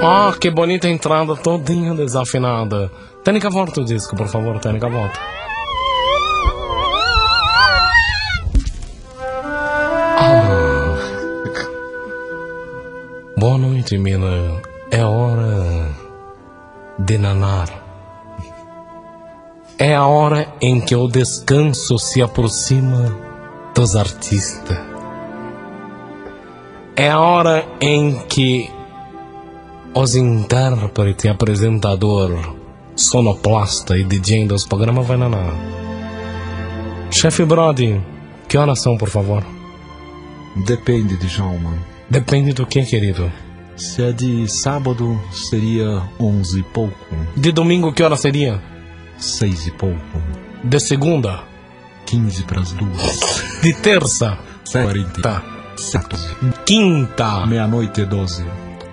Ah, que bonita entrada, todinha desafinada. Tênica, volta o disco, por favor, Tênica, volta. Boa noite, mina. É hora de nanar. É a hora em que o descanso se aproxima dos artistas. É a hora em que os intérpretes e apresentador, sonoplasta e DJ dos programas vai nanar. Chefe Brody, que horas são, por favor? Depende de Jalma. Depende do que, querido? Se é de sábado, seria onze e pouco. De domingo, que hora seria? Seis e pouco. De segunda? Quinze para as duas. De terça? Quarenta. Quinta? Meia-noite e doze.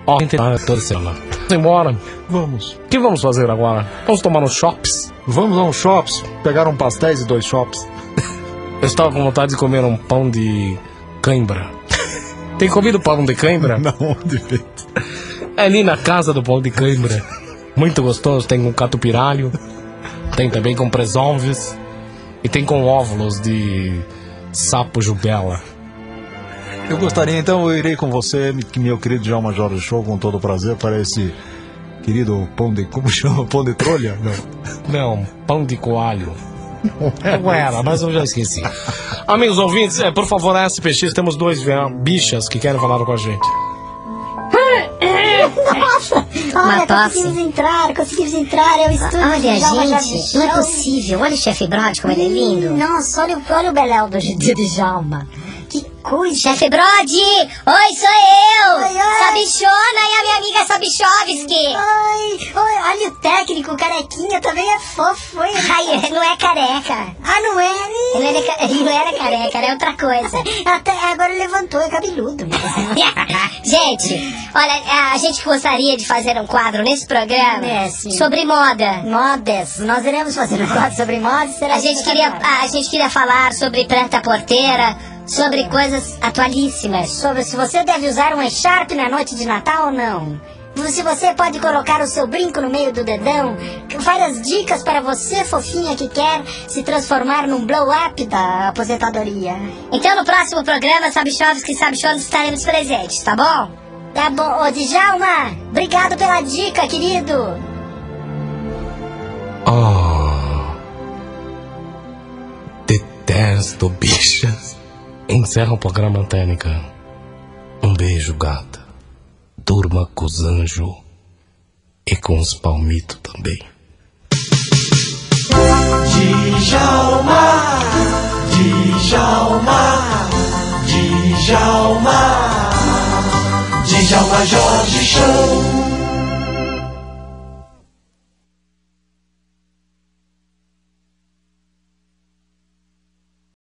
Ó, ah, terceira. Vamos embora. Vamos. O que vamos fazer agora? Vamos tomar nos shops? Vamos a um shops, pegar um pastéis e dois shops. Eu estava com vontade de comer um pão de cãibra. Tem comido pão de cãibra? Não, onde feito? É ali na casa do pão de cãibra. Muito gostoso, tem com catupirário, tem também com presonves e tem com óvulos de sapo jubela. Eu gostaria, então, eu irei com você, meu querido Djalma Jorge Show, com todo prazer, para esse querido pão de. Como chama? Pão de trolha? Não. Não, pão de coalho. Não era, mas eu já esqueci. Amigos ouvintes, é, por favor, SPX, temos dois bichas que querem falar com a gente. Uma Olha, tosse. conseguimos entrar, conseguimos entrar. É o estúdio Olha, de gente, não é possível. Olha o chefe Brody, como ele é lindo. Nossa, olha, o- olha o Beléu do, do Djalma. Coisa. Chefe Brody! Oi, sou eu! Oi, oi. Sabichona e a minha amiga Sabichovski! Ai, oi, olha o técnico, carequinha também é fofo. Oi, Ai, ele não é careca. Ah, não é? Ele, ca- ele não era careca, era outra coisa. Até agora ele levantou, é cabeludo. gente, olha, a gente gostaria de fazer um quadro nesse programa É, sobre moda. Modas. Nós iremos fazer um quadro sobre modas. Será A gente queria, a gente queria falar sobre preta porteira, sobre coisas atualíssimas. Sobre se você deve usar um echarpe na noite de Natal ou não. Se você pode colocar o seu brinco no meio do dedão. Várias dicas para você, fofinha, que quer se transformar num blow-up da aposentadoria. Então no próximo programa, Sabichovski e Sabichones estaremos presentes, tá bom? Tá bom, ô Djalma, obrigado pela dica, querido. Ah. Detesto bichas. Encerra o programa Tênica. Um beijo, gata. Durma com os anjos e com os palmitos também. Djalma, Djalma, Djalma, Djalma Jorge Show.